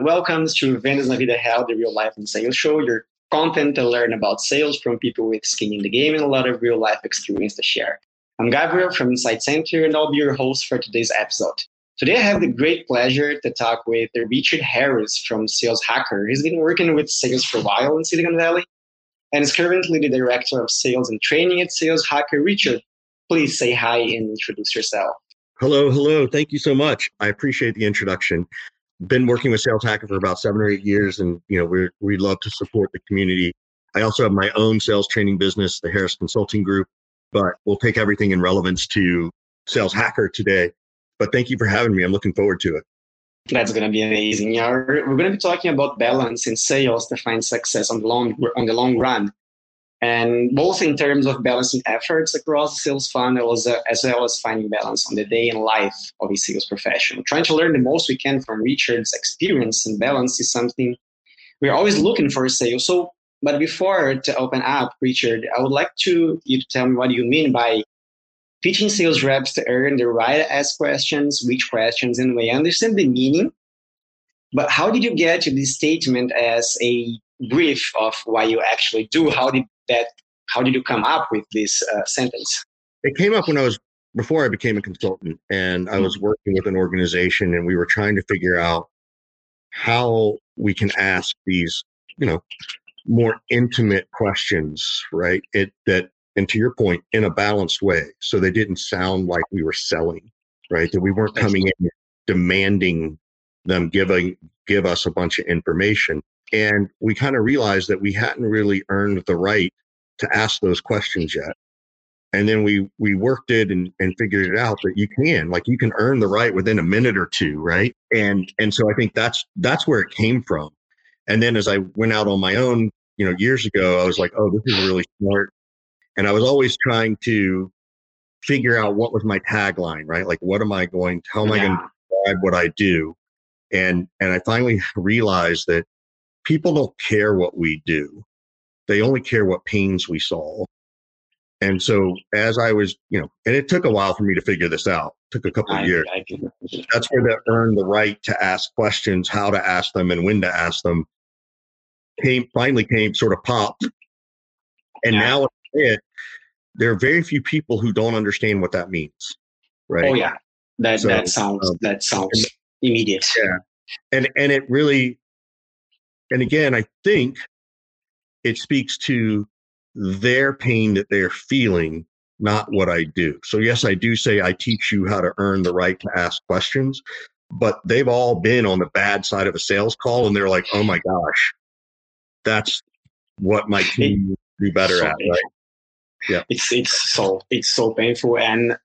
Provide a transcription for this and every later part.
Welcome to Vendas na Vida Real, the real life and sales show. Your content to learn about sales from people with skin in the game and a lot of real life experience to share. I'm Gabriel from Insight Center, and I'll be your host for today's episode. Today, I have the great pleasure to talk with Richard Harris from Sales Hacker. He's been working with sales for a while in Silicon Valley and is currently the director of sales and training at Sales Hacker. Richard, please say hi and introduce yourself. Hello, hello. Thank you so much. I appreciate the introduction. Been working with Sales Hacker for about seven or eight years, and you know we we love to support the community. I also have my own sales training business, the Harris Consulting Group, but we'll take everything in relevance to Sales Hacker today. But thank you for having me. I'm looking forward to it. That's going to be amazing. We're going to be talking about balance in sales to find success on the long on the long run and both in terms of balancing efforts across the sales funnel as, as well as finding balance on the day and life of a sales professional. Trying to learn the most we can from Richard's experience and balance is something we're always looking for sales. So, but before to open up, Richard, I would like to you to tell me what you mean by teaching sales reps to earn the right to ask questions, which questions, and we understand the meaning. But how did you get to this statement as a brief of why you actually do? How did that how did you come up with this uh, sentence? It came up when i was before i became a consultant and i was working with an organization and we were trying to figure out how we can ask these you know more intimate questions right? It that and to your point in a balanced way so they didn't sound like we were selling right? That we weren't coming in demanding them giving give us a bunch of information and we kind of realized that we hadn't really earned the right to ask those questions yet. And then we we worked it and, and figured it out that you can like you can earn the right within a minute or two, right? And and so I think that's that's where it came from. And then as I went out on my own, you know, years ago, I was like, oh, this is really smart. And I was always trying to figure out what was my tagline, right? Like, what am I going? How am yeah. I going to describe what I do? And and I finally realized that people don't care what we do. They only care what pains we solve. And so as I was, you know, and it took a while for me to figure this out. It took a couple of years. I, I That's where they earned the right to ask questions, how to ask them and when to ask them. Came finally came sort of popped. And yeah. now it, there are very few people who don't understand what that means. Right. Oh yeah. That so, that sounds um, that sounds immediate. Yeah. And and it really and again, I think it speaks to their pain that they're feeling, not what I do. So, yes, I do say I teach you how to earn the right to ask questions, but they've all been on the bad side of a sales call and they're like, oh my gosh, that's what my team do better so at, right? Yeah. It's, it's so, it's so painful. And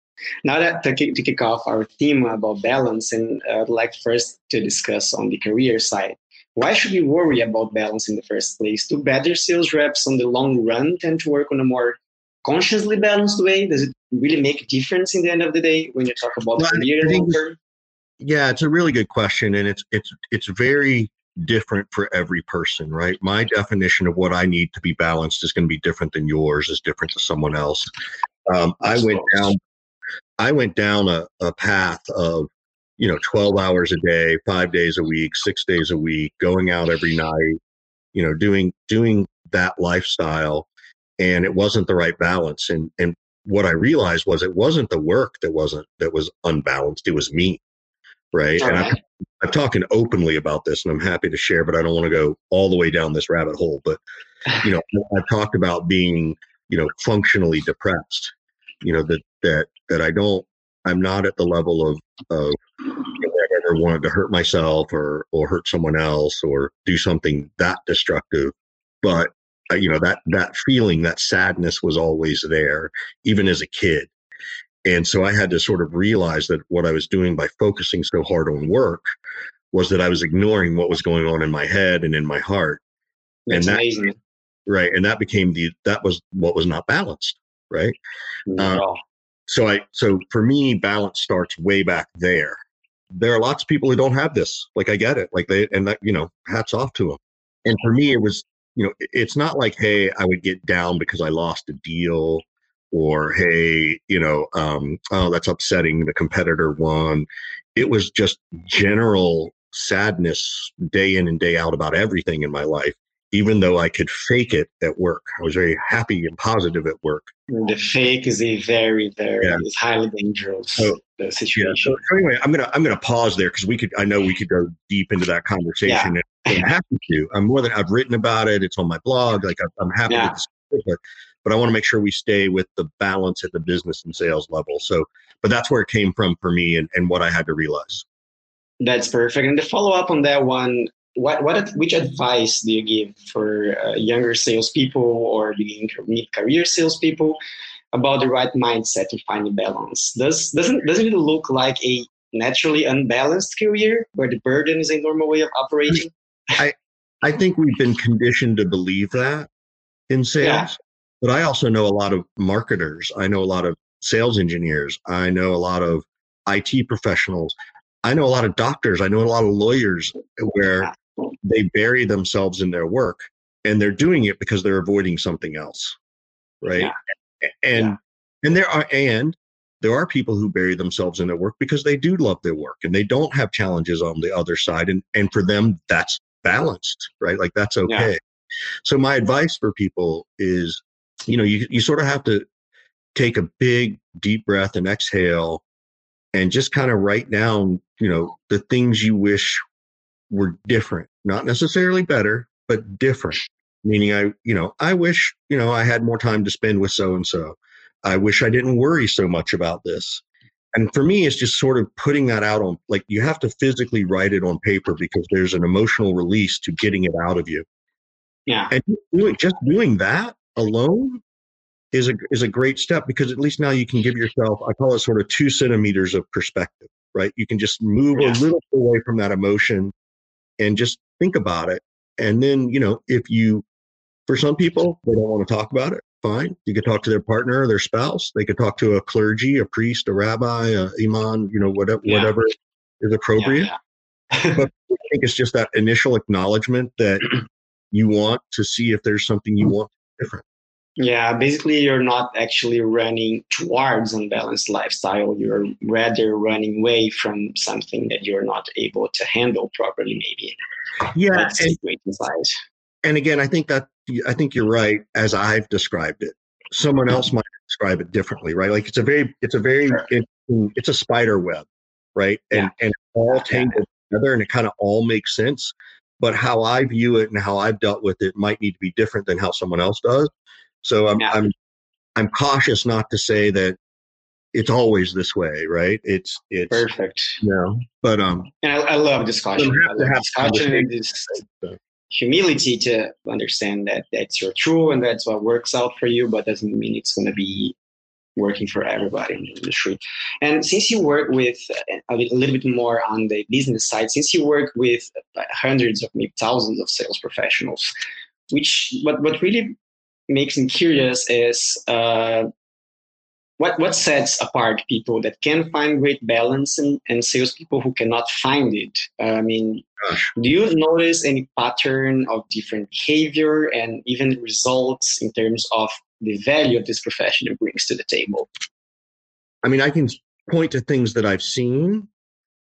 now that to kick, to kick off our theme about balance, and uh, I'd like first to discuss on the career side. Why should we worry about balance in the first place? Do better sales reps on the long run tend to work on a more consciously balanced way? Does it really make a difference in the end of the day when you talk about well, career long term? Yeah, it's a really good question, and it's it's it's very different for every person, right? My definition of what I need to be balanced is going to be different than yours, is different to someone else. Um, I went down, I went down a, a path of you know 12 hours a day five days a week six days a week going out every night you know doing doing that lifestyle. And it wasn't the right balance. And and what i realized was it wasn't the work that wasn't that was unbalanced. It was me right, and I'm, I'm talking openly about this and i'm happy to share but i don't want to go all the way down this rabbit hole. But you know i've talked about being you know functionally depressed you know that that that i don't I'm not at the level of of I've ever wanted to hurt myself or or hurt someone else or do something that destructive. But uh, you know that that feeling, that sadness was always there, even as a kid. And so I had to sort of realize that what I was doing by focusing so hard on work was that I was ignoring what was going on in my head and in my heart. That's and that, amazing. Right. And that became the that was what was not balanced. Right. Uh, so I so for me, balance starts way back there. There are lots of people who don't have this. Like I get it. Like they and that you know, hats off to them. And for me, it was you know, it's not like hey, I would get down because I lost a deal, or hey, you know, um, oh that's upsetting. The competitor won. It was just general sadness day in and day out about everything in my life even though I could fake it at work. I was very happy and positive at work. The fake is a very, very yeah. is highly dangerous so, situation. Yeah, so, anyway, I'm gonna I'm gonna pause there because we could I know we could go deep into that conversation. Yeah. I'm happy to. I'm more than I've written about it. It's on my blog. Like I'm happy yeah. to it, but I want to make sure we stay with the balance at the business and sales level. So, but that's where it came from for me and, and what I had to realize. That's perfect. And to follow up on that one, what what which advice do you give for uh, younger salespeople or beginning mid career salespeople about the right mindset to find a balance? Does doesn't doesn't it look like a naturally unbalanced career where the burden is a normal way of operating? I I think we've been conditioned to believe that in sales, yeah. but I also know a lot of marketers. I know a lot of sales engineers. I know a lot of IT professionals. I know a lot of doctors. I know a lot of lawyers where they bury themselves in their work and they're doing it because they're avoiding something else right yeah. and yeah. and there are and there are people who bury themselves in their work because they do love their work and they don't have challenges on the other side and and for them that's balanced right like that's okay yeah. so my advice for people is you know you, you sort of have to take a big deep breath and exhale and just kind of write down you know the things you wish were different, not necessarily better, but different. Meaning, I, you know, I wish, you know, I had more time to spend with so and so. I wish I didn't worry so much about this. And for me, it's just sort of putting that out on, like, you have to physically write it on paper because there's an emotional release to getting it out of you. Yeah. And doing, just doing that alone is a is a great step because at least now you can give yourself I call it sort of two centimeters of perspective, right? You can just move yeah. a little away from that emotion and just think about it. And then, you know, if you, for some people, they don't want to talk about it, fine. You could talk to their partner or their spouse. They could talk to a clergy, a priest, a rabbi, a imam, you know, whatever, yeah. whatever is appropriate. Yeah, yeah. but I think it's just that initial acknowledgement that you want to see if there's something you mm. want different. Yeah, basically, you're not actually running towards unbalanced lifestyle. You're rather running away from something that you're not able to handle properly. Maybe. Yeah, That's and, great And again, I think that I think you're right as I've described it. Someone else might describe it differently, right? Like it's a very, it's a very, sure. it, it's a spider web, right? And yeah. and all tangled yeah. together, and it kind of all makes sense. But how I view it and how I've dealt with it might need to be different than how someone else does. So I'm yeah. I'm I'm cautious not to say that it's always this way, right? It's it's perfect. You know, but um, and I, I love discussion. I love discussion. This humility to understand that that's your true and that's what works out for you, but doesn't mean it's going to be working for everybody in the industry. And since you work with a little bit more on the business side, since you work with hundreds of maybe thousands of sales professionals, which what what really makes me curious is uh, what what sets apart people that can find great balance and, and salespeople who cannot find it. I mean, do you notice any pattern of different behavior and even results in terms of the value of this profession it brings to the table? I mean, I can point to things that I've seen.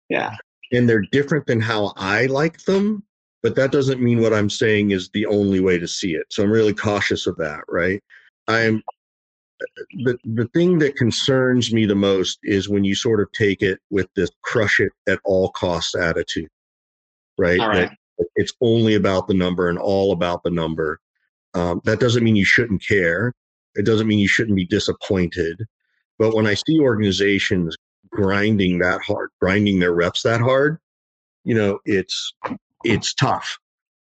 Yeah. And they're different than how I like them but that doesn't mean what I'm saying is the only way to see it. So I'm really cautious of that, right? I'm the the thing that concerns me the most is when you sort of take it with this crush it at all costs attitude, right? All right. it's only about the number and all about the number. Um, that doesn't mean you shouldn't care. It doesn't mean you shouldn't be disappointed. But when I see organizations grinding that hard, grinding their reps that hard, you know, it's it's tough.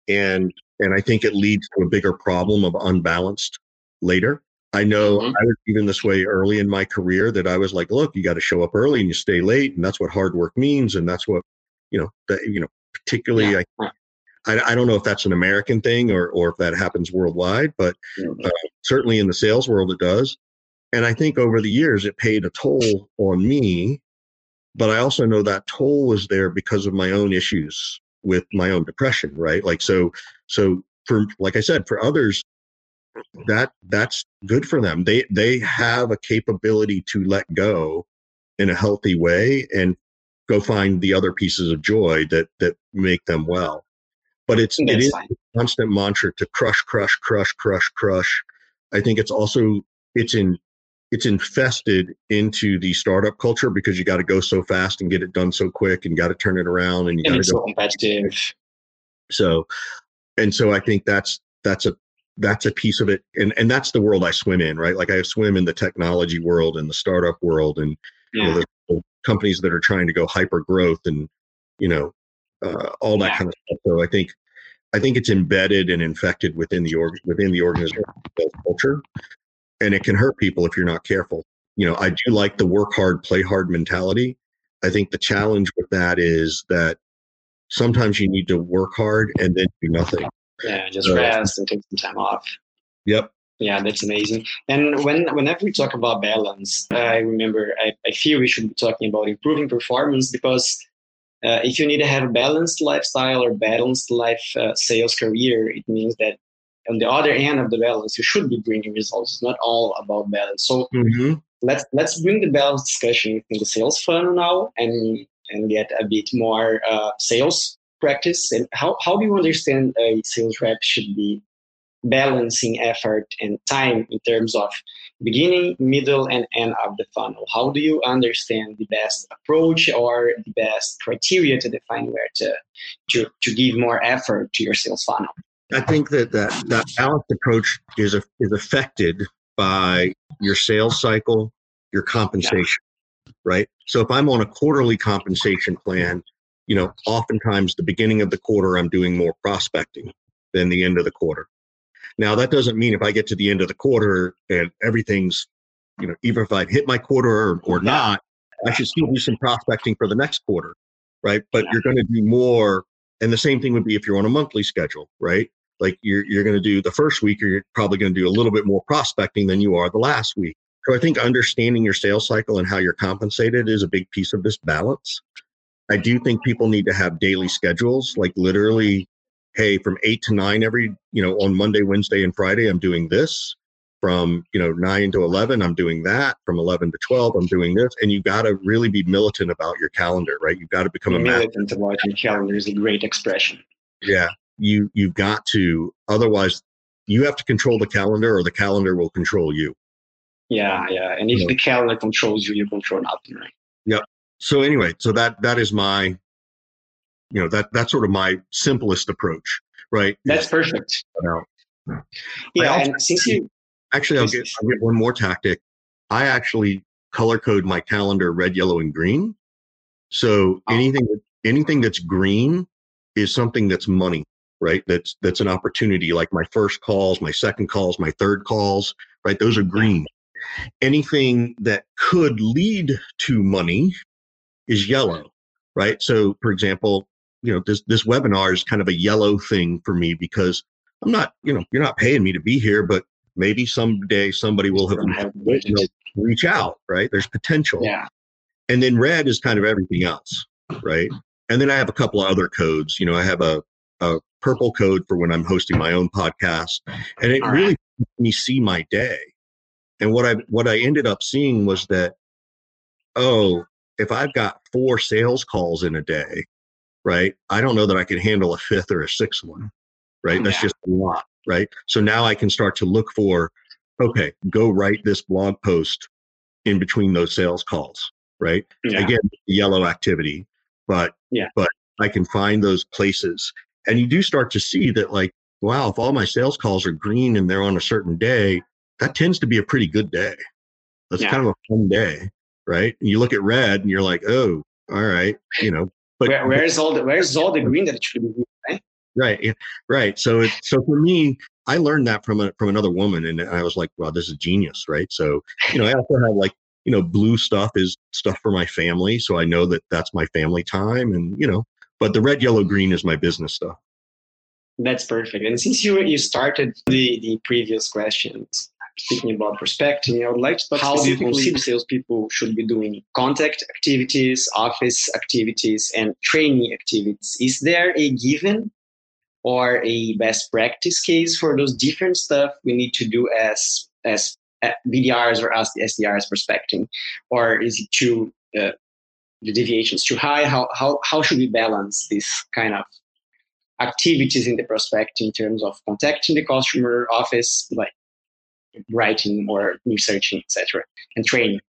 And and I think it leads to a bigger problem of unbalanced later. I know mm-hmm. I was even this way early in my career that I was like, look, you got to show up early and you stay late, and that's what hard work means, and that's what you know. That you know, particularly, yeah. I, I, I don't know if that's an American thing or or if that happens worldwide, but mm-hmm. uh, certainly in the sales world it does. And I think over the years it paid a toll on me, but I also know that toll was there because of my own issues with my own depression right like so so for like i said for others that that's good for them they they have a capability to let go in a healthy way and go find the other pieces of joy that that make them well. But it's it is fine. a constant mantra to crush, crush, crush, crush, crush. I think it's also it's in it's infested into the startup culture because you got to go so fast and get it done so quick and got to turn it around and you got to go so competitive. So, and so I think that's that's a that's a piece of it, and and that's the world I swim in, right? Like I swim in the technology world and the startup world, and yeah. you know, the, companies that are trying to go hyper growth and you know uh, all that yeah. kind of stuff. So I think I think it's embedded and infected within the org within the organization culture, and it can hurt people if you're not careful. You know, I do like the work hard, play hard mentality. I think the challenge with that is that sometimes you need to work hard and then do nothing. Yeah, just so, rest and take some time off. Yep. Yeah, that's amazing. And when whenever we talk about balance, I remember I, I feel we should be talking about improving performance because uh, if you need to have a balanced lifestyle or balanced life uh, sales career, it means that on the other end of the balance, you should be bringing results. It's not all about balance. So mm-hmm. let's let's bring the balance discussion in the sales funnel now and and get a bit more uh, sales practice. And how how do you understand a sales rep should be balancing effort and time in terms of beginning, middle, and end of the funnel? How do you understand the best approach or the best criteria to define where to to, to give more effort to your sales funnel? I think that that, that balanced approach is a, is affected by your sales cycle, your compensation, yeah. right? So if I'm on a quarterly compensation plan, you know, oftentimes the beginning of the quarter I'm doing more prospecting than the end of the quarter. Now that doesn't mean if I get to the end of the quarter and everything's, you know, even if I hit my quarter or, or not, I should still do some prospecting for the next quarter, right? But you're going to do more and the same thing would be if you're on a monthly schedule, right? Like you're you're going to do the first week, or you're probably going to do a little bit more prospecting than you are the last week. So I think understanding your sales cycle and how you're compensated is a big piece of this balance. I do think people need to have daily schedules, like literally, hey, from eight to nine every, you know, on Monday, Wednesday, and Friday, I'm doing this from you know 9 to 11 i'm doing that. From 11 to 12 i'm doing this. And you got to really be militant about your calendar right? You've got to become a militant about your calendar is a great expression. Yeah. You you've got to otherwise you have to control the calendar or the calendar will control you. Yeah yeah. And if the calendar controls you you control nothing right? Yep. So anyway so that that is my you know that that's sort of my simplest approach right? That's perfect. Yeah and since you Actually, I'll get, I'll get one more tactic. I actually color code my calendar red, yellow, and green. So anything anything that's green is something that's money, right? That's that's an opportunity. Like my first calls, my second calls, my third calls, right? Those are green. Anything that could lead to money is yellow, right? So, for example, you know this this webinar is kind of a yellow thing for me because I'm not, you know, you're not paying me to be here, but maybe someday somebody will have you know, reach out, right? There's potential. Yeah. And then red is kind of everything else, right? And then I have a couple of other codes. You know, I have a, a purple code for when I'm hosting my own podcast, and it All really right. me see my day. And what I what I ended up seeing was that, oh, if I've got four sales calls in a day, right? I don't know that I can handle a fifth or a sixth one, right? That's just a lot right? So now I can start to look for, okay, go write this blog post in between those sales calls, right? Yeah. Again, yellow activity, but yeah, but I can find those places, and you do start to see that, like, wow, if all my sales calls are green and they're on a certain day, that tends to be a pretty good day. That's yeah. kind of a fun day, right? And you look at red and you're like, oh, all right, you know. But Where, where's all the where's all the green that should be right? right right so it so for me i learned that from a from another woman and i was like wow this is genius right so you know i also have like you know blue stuff is stuff for my family so i know that that's my family time and you know but the red yellow green is my business stuff that's perfect and since you you started the the previous questions speaking about prospecting, I would like to talk how do you consider salespeople should be doing contact activities, office activities, and training activities. Is there a given or a best practice case for those different stuff we need to do as as BDRs or as the SDRs prospecting, or is it too uh, the deviations too high? How, how, how should we balance this kind of activities in the prospect in terms of contacting the customer office, like writing or researching, etc., and training?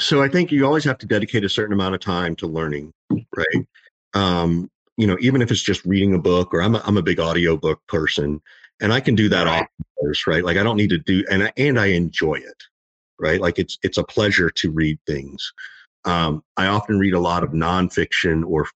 So I think you always have to dedicate a certain amount of time to learning, right? Um, you know, even if it's just reading a book or I'm a, I'm a big audio book person and I can do that right. off right? Like I don't need to do, and I, and I enjoy it, right? Like it's, it's a pleasure to read things. Um, I often read a lot of nonfiction or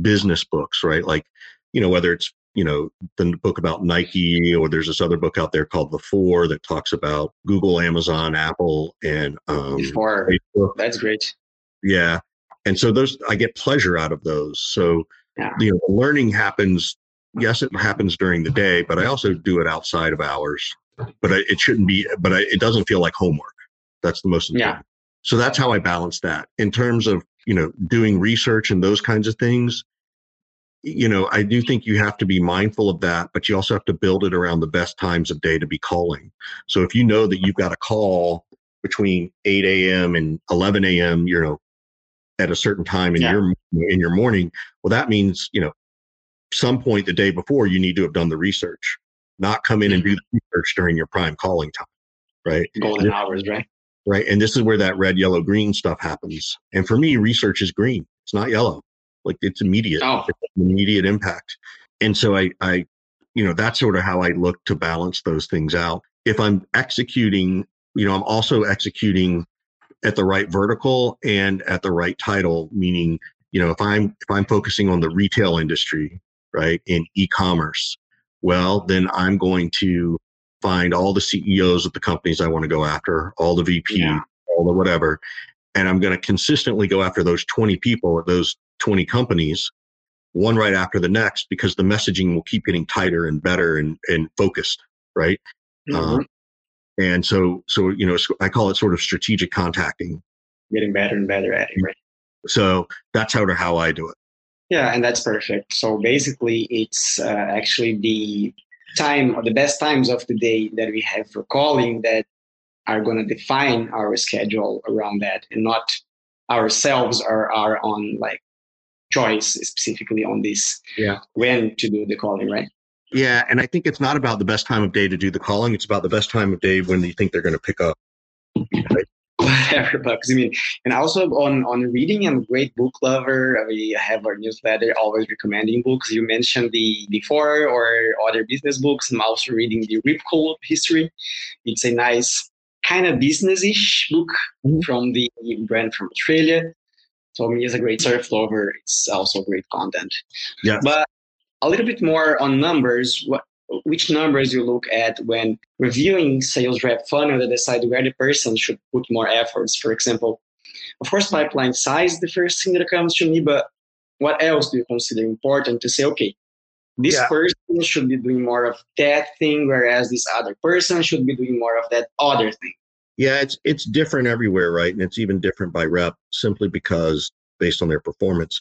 business books, right? Like, you know, whether it's you know the book about Nike or there's this other book out there called The Four that talks about Google, Amazon, Apple, and um, Four. That's great. Yeah, and so those I get pleasure out of those. So yeah. you know, learning happens. Mm. Yes, it happens during the day, but I also do it outside of hours. But I, it shouldn't be. But I, it doesn't feel like homework. That's the most important. Yeah. So that's how I balance that in terms of you know doing research and those kinds of things you know, I do think you have to be mindful of that, but you also have to build it around the best times of day to be calling. So if you know that you've got a call between 8 a.m. and 11 a.m., you know, at a certain time in yeah. your in your morning, well, that means you know, some point the day before you need to have done the research, not come in and do mm-hmm. the research during your prime calling time, right? Golden hours, right? Right, and this is where that red, yellow, green stuff happens. And for me, research is green; it's not yellow. Like it's immediate, oh. it's immediate impact. And so I, I, you know, that's sort of how I look to balance those things out. If I'm executing, you know, I'm also executing at the right vertical and at the right title, meaning, you know, if I'm if I'm focusing on the retail industry, right, in e-commerce, well, then I'm going to find all the CEOs of the companies I want to go after, all the VP, yeah. all the whatever, and I'm going to consistently go after those 20 people at those 20 companies one right after the next because the messaging will keep getting tighter and better and, and focused right mm-hmm. um, and so so you know i call it sort of strategic contacting. Getting better and better at it right? So that's how to how i do it. Yeah and that's perfect. So basically it's uh, actually the time or the best times of the day that we have for calling that are going to define our schedule around that and not ourselves are our own like choice specifically on this yeah. when to do the calling right yeah and i think it's not about the best time of day to do the calling it's about the best time of day when you think they're going to pick up right? whatever because i mean and also on on reading i'm a great book lover we have our newsletter always recommending books you mentioned the before or other business books i'm also reading the rip curl history it's a nice kind of business-ish book mm-hmm. from the brand from australia Tommy is a great surf lover. It's also great content. Yeah. But a little bit more on numbers. What, which numbers you look at when reviewing sales rep funnel to decide where the person should put more efforts? For example, of course, pipeline size is the first thing that comes to me, but what else do you consider important to say, okay, this yeah. person should be doing more of that thing, whereas this other person should be doing more of that other thing? Yeah, it's it's different everywhere, right? And it's even different by rep simply because based on their performance.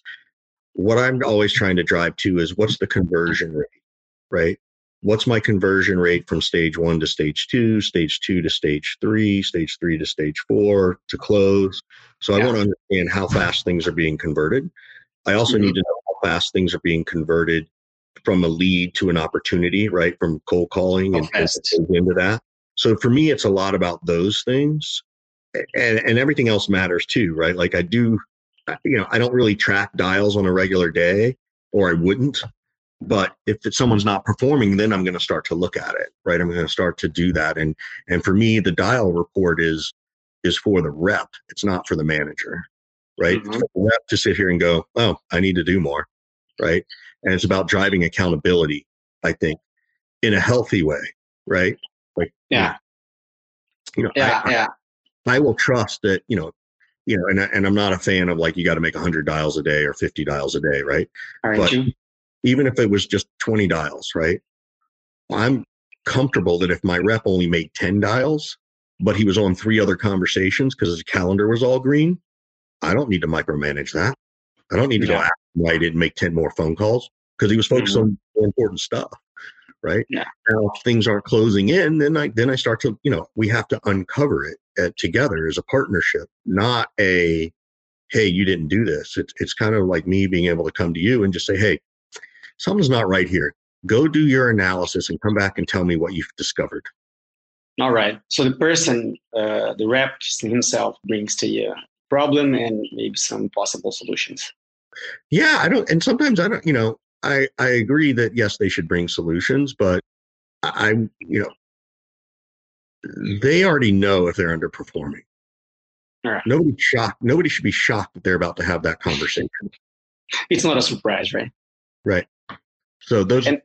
What I'm always trying to drive to is what's the conversion rate, right? What's my conversion rate from stage one to stage two, stage two to stage three, stage three to stage four to close? So yeah. I want to understand how fast things are being converted. I also mm-hmm. need to know how fast things are being converted from a lead to an opportunity, right? From cold calling and, and into that. So for me, it's a lot about those things. And, and everything else matters too, right? Like I do, you know, I don't really track dials on a regular day, or I wouldn't. But if someone's not performing, then I'm going to start to look at it, right? I'm going to start to do that. And and for me, the dial report is is for the rep. It's not for the manager, right? Mm-hmm. the rep to sit here and go, oh, I need to do more, right? And it's about driving accountability. I think in a healthy way, right? Like, yeah, you know, yeah, I, yeah. I, I will trust that, you know, you know, and and I'm not a fan of like you got to make 100 dials a day or 50 dials a day, right? Aren't but you? even if it was just 20 dials, right? I'm comfortable that if my rep only made 10 dials, but he was on three other conversations because his calendar was all green, I don't need to micromanage that. I don't need to yeah. go ask why he didn't make 10 more phone calls because he was focused mm-hmm. on important stuff right? Yeah. Now, if things aren't closing in, then I then I start to, you know, we have to uncover it uh, together as a partnership, not a hey, you didn't do this. It's it's kind of like me being able to come to you and just say, hey, something's not right here. Go do your analysis and come back and tell me what you've discovered. All right. So the person, uh, the rep himself, brings to you a problem and maybe some possible solutions. Yeah, I don't. And sometimes I don't. You know, I I agree that yes, they should bring solutions, but I you know they already know if they're underperforming. Right. Nobody shocked. Nobody should be shocked that they're about to have that conversation. It's not a surprise, right? Right. So those And-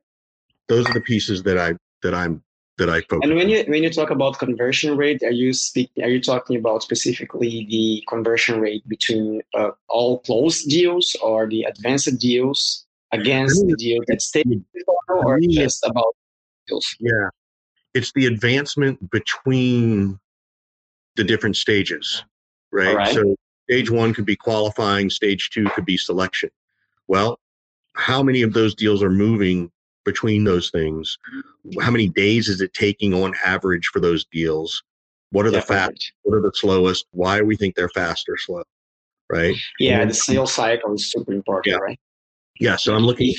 those are the pieces that I that I'm that I focus. And when you when you talk about conversion rate, are you speak are you talking about specifically the conversion rate between uh, all closed deals or the advanced deals against the deal that stayed or just about deals? Yeah. It's the advancement between the different stages, right? Right. So stage one could be qualifying, stage two could be selection. Well, how many of those deals are moving between those things? How many days is it taking on average for those deals? What are Yeah, the fast? What are the slowest? Why do we think they're fast or slow? Right? Yeah, the sales cycle is super important, Yeah. right? Yeah. So I'm looking.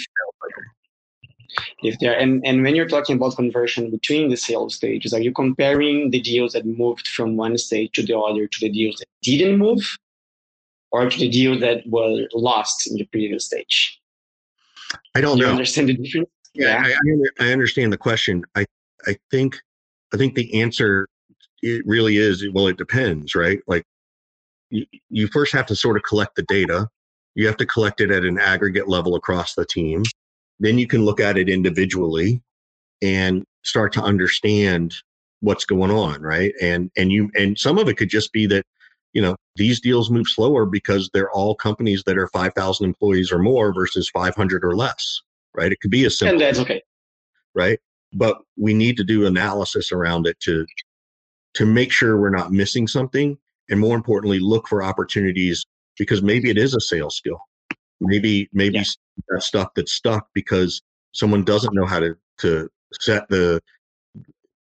If, there and, and when you're talking about conversion between the sales stages, are you comparing the deals that moved from one stage to the other to the deals that didn't move, or to the deals that were lost in the previous stage? I don't Do you know. understand the difference? Yeah, I, I I understand the question. I I think I think the answer it really is well, it depends, right? Like you, you first have to sort of collect the data. You have to collect it at an aggregate level across the team. Then you can look at it individually and start to understand what's going on, right? And and you and some of it could just be that you know these deals move slower because they're all companies that are 5000 employees or more versus 500 or less right it could be a simple And that's okay. right but we need to do analysis around it to to make sure we're not missing something and more importantly look for opportunities because maybe it is a sales skill. Maybe maybe Yeah. that stuff that's stuck because someone doesn't know how to to set the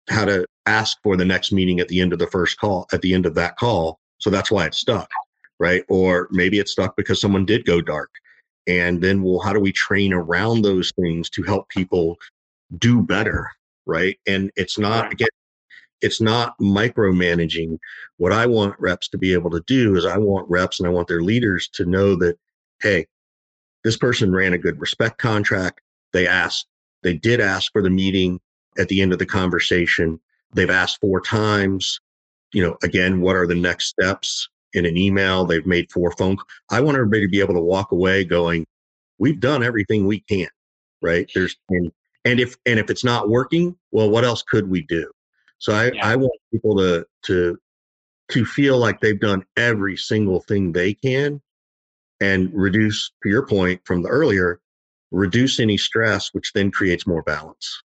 how to ask for the next meeting at the end of the first call at the end of that call. So that's why it's stuck right? Or maybe it's stuck because someone did go dark. And then well how do we train around those things to help people do better right? And it's not again it's not micromanaging. What i want reps to be able to do is i want reps and i want their leaders to know that hey this person ran a good respect contract. They asked they did ask for the meeting at the end of the conversation. They've asked four times. You know again what are the next steps in an email? They've made four phone I want everybody to be able to walk away going we've done everything we can right? There's and and if and if it's not working well what else could we do so i Yeah. i want people to to to feel like they've done every single thing they can and reduce to your point from the earlier reduce any stress which then creates more balance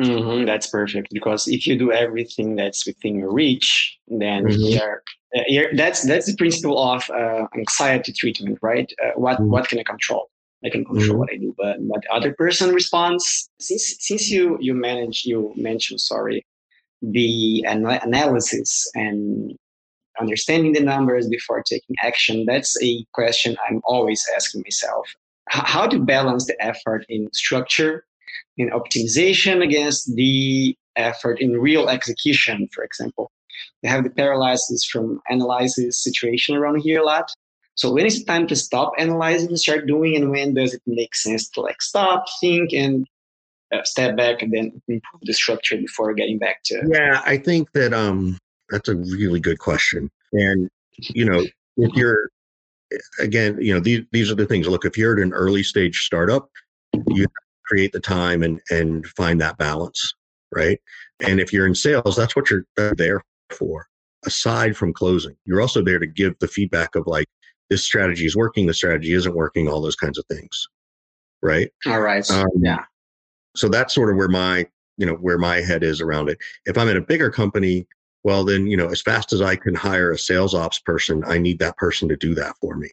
hmm that's perfect because if you do everything that's within your reach, then Mhm. you're, uh, you're, that's that's the principle of uh, anxiety treatment, right? Uh, what Mhm. what can I control? I can control Mhm. what I do, but what the other person responds. Since since you you manage you mentioned sorry the ana- analysis and understanding the numbers before taking action. That's a question I'm always asking myself. H- how to balance the effort in structure in optimization against the effort in real execution, for example. We have the paralysis from analysis situation around here a lot. So when is it time to stop analyzing and start doing, and when does it make sense to like stop, think, and step back and then improve the structure before getting back to Yeah, I think that um that's a really good question. And you know, if you're again, you know, these these are the things. Look, if you're at an early stage startup, you create the time and and find that balance, right? And if you're in sales, that's what you're there for. Aside from closing, you're also there to give the feedback of like this strategy is working, the strategy isn't working, all those kinds of things, right? All right. Um, yeah. So that's sort of where my you know where my head is around it if i'm in a bigger company well then you know as fast as i can hire a sales ops person i need that person to do that for me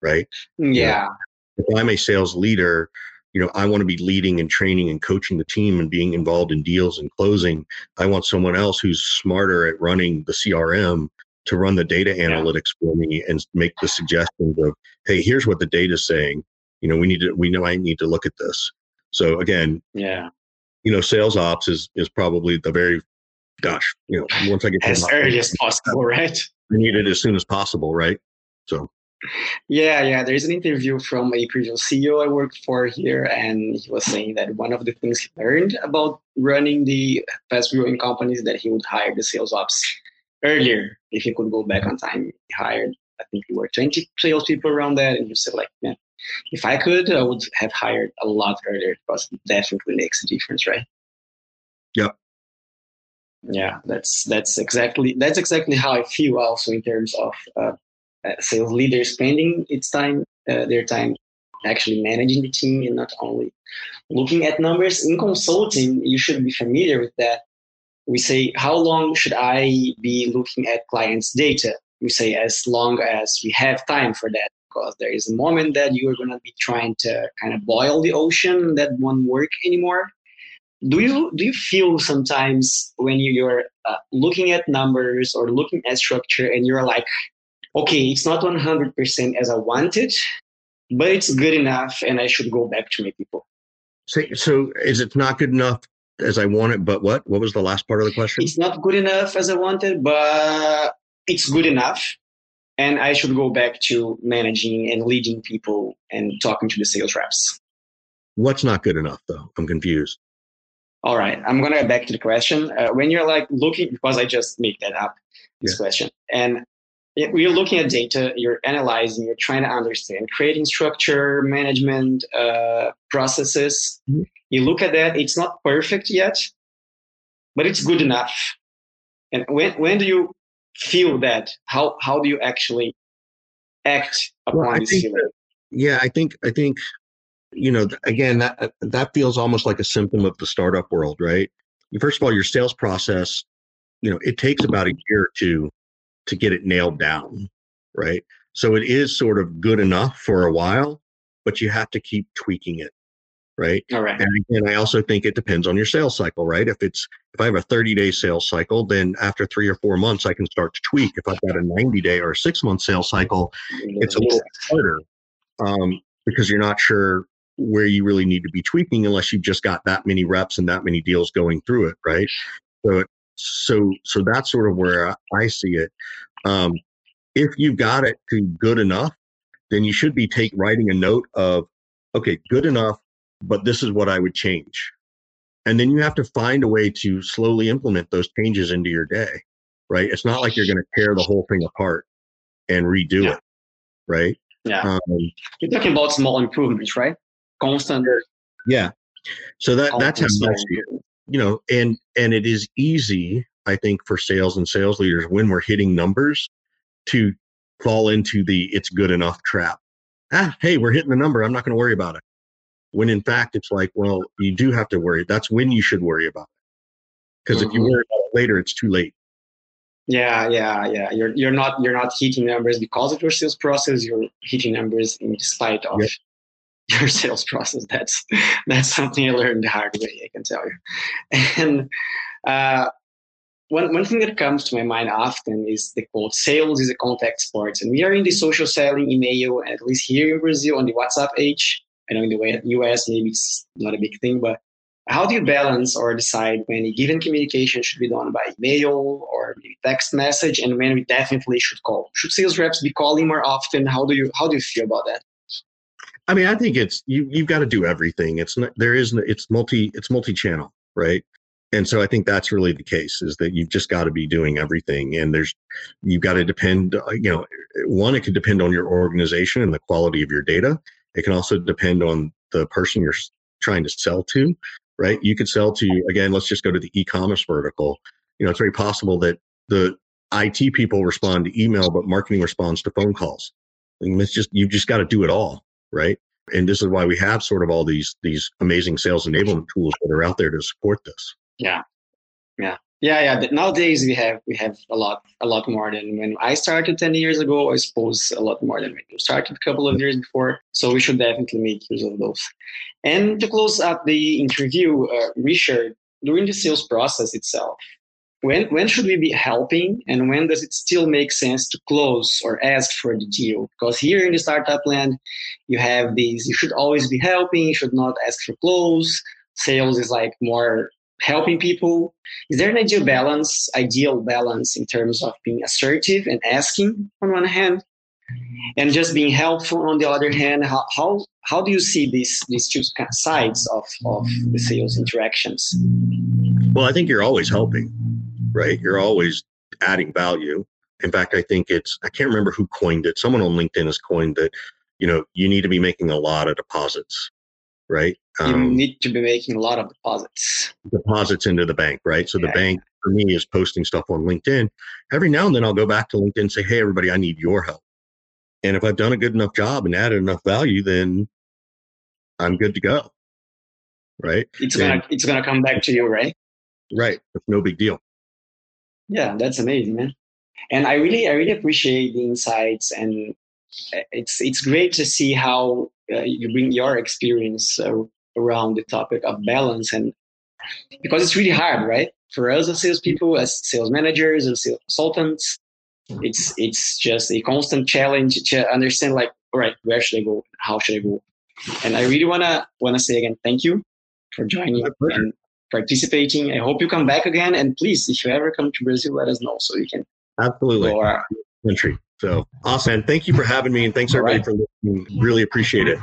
right Yeah. if i'm a sales leader you know i want to be leading and training and coaching the team and being involved in deals and closing i want someone else who's smarter at running the crm to run the data analytics for me and make the suggestions of, hey, here's what the data's saying. You know, we need to we know I need to look at this. So again, yeah, you know, sales ops is is probably the very gosh, you know, once I get as early as possible, right? I need it as soon as possible, right? So yeah, yeah. There's an interview from a previous CEO I worked for here, and he was saying that one of the things he learned about running the fast growing companies that he would hire the sales ops earlier if he could go back on time. He hired, I think, he were 20 salespeople around that, and he said, like, man, if I could, I would have hired a lot earlier because it definitely makes a difference, right? Yeah. Yeah, that's that's exactly that's exactly how I feel also in terms of uh, uh, sales leaders spending its time, uh, their time actually managing the team and not only looking at numbers. In consulting, you should be familiar with that. We say, how long should I be looking at clients' data? We say, as long as we have time for that, because there is a moment that you are going to be trying to kind of boil the ocean that won't work anymore. Do you do you feel sometimes when you're uh, looking at numbers or looking at structure and you're like, okay, it's not 100% as I wanted, but it's good enough and I should go back to my people. So, so is it not good enough as I want it, but what? What was the last part of the question? It's not good enough as I wanted, but it's good enough. And I should go back to managing and leading people and talking to the sales reps. What's not good enough, though? I'm confused. All right, I'm gonna get back to the question. Uh, when you're like looking, because I just make that up, this yeah. question, and you're looking at data, you're analyzing, you're trying to understand, creating structure, management uh, processes. Mm-hmm. You look at that, it's not perfect yet, but it's good enough. And when, when do you feel that? How, how do you actually act upon well, this feeling? That, yeah, I think, I think, you know, again, that, that feels almost like a symptom of the startup world, right? First of all, your sales process, you know, it takes about a year or two to get it nailed down, right? So it is sort of good enough for a while, but you have to keep tweaking it, right? All right. And again, I also think it depends on your sales cycle, right? If it's if I have a 30 day sales cycle, then after three or four months, I can start to tweak. If I've got a 90 day or six month sales cycle, it's a little harder um, because you're not sure where you really need to be tweaking unless you've just got that many reps and that many deals going through it, right? So so so that's sort of where I see it. Um, if you've got it to good enough, then you should be take writing a note of, okay, good enough, but this is what I would change. And then you have to find a way to slowly implement those changes into your day, right? It's not like you're going to tear the whole thing apart and redo yeah. it, right? Yeah. Um, you're talking about small improvements, right? Constant. Yeah. So that that's how it you know, and and it is easy, I think, for sales and sales leaders when we're hitting numbers to fall into the it's good enough trap. Ah, hey, we're hitting the number. I'm not going to worry about it. When in fact, it's like, well, you do have to worry. That's when you should worry about it. Because mm-hmm. if you mm-hmm. worry about it later, it's too late. Yeah, yeah, yeah. You're you're not you're not hitting numbers because of your sales process. You're hitting numbers in spite of yep your sales process. That's that's something I learned the hard way. I can tell you. And uh, one one thing that comes to my mind often is the quote: "Sales is a contact sport." And we are in the social selling email, at least here in Brazil, on the WhatsApp age. I know in the way US maybe it's not a big thing, but how do you balance or decide when a given communication should be done by email or text message, and when we definitely should call? Should sales reps be calling more often? How do you how do you feel about that? I mean, I think it's you. You've got to do everything. It's not there is it's multi it's multi channel, right? And so I think that's really the case is that you've just got to be doing everything, and there's you've got to depend. Uh, you know, one it can depend on your organization and the quality of your data. It can also depend on the person you're trying to sell to, right? You could sell to again. Let's just go to the e-commerce vertical. You know, it's very possible that the IT people respond to email, but marketing responds to phone calls. Mean, it's just you've just got to do it all right? And this is why we have sort of all these these amazing sales enablement tools that are out there to support this. Yeah, yeah, yeah, yeah. But Nowadays we have we have a lot a lot more than when I started ten years ago. I suppose a lot more than when you started a couple of years before. So we should definitely make use of those. And to close up the interview, uh, Richard, during the sales process itself, when when should we be helping and when does it still make sense to close or ask for the deal because here in the startup land you have these you should always be helping you should not ask for close sales is like more helping people is there an ideal balance ideal balance in terms of being assertive and asking on one hand and just being helpful on the other hand how how, how do you see these these two sides of, of the sales interactions well i think you're always helping right? You're always adding value. In fact, I think it's, I can't remember who coined it. Someone on LinkedIn has coined that, you know, you need to be making a lot of deposits, right? Um, you need to be making a lot of deposits. Deposits into the bank, right? So yeah. the bank for me is posting stuff on LinkedIn. Every now and then I'll go back to LinkedIn and say, hey, everybody, I need your help. And if I've done a good enough job and added enough value, then I'm good to go. Right. It's gonna it's gonna come back to you, right? Right. It's no big deal. Yeah, that's amazing, man. And I really, I really appreciate the insights, and it's it's great to see how you bring your experience uh, around the topic of balance, and because it's really hard, right? For us as salespeople, as sales managers and sales consultants, it's it's just a constant challenge to understand, like, all right, where should I go? How should I go? And I really wanna wanna say again, thank you for joining and participating. I hope you come back again. And please, if you ever come to Brazil, let us know so we can absolutely our country. So awesome. And thank you for having me. And thanks everybody right. for listening. Really appreciate it.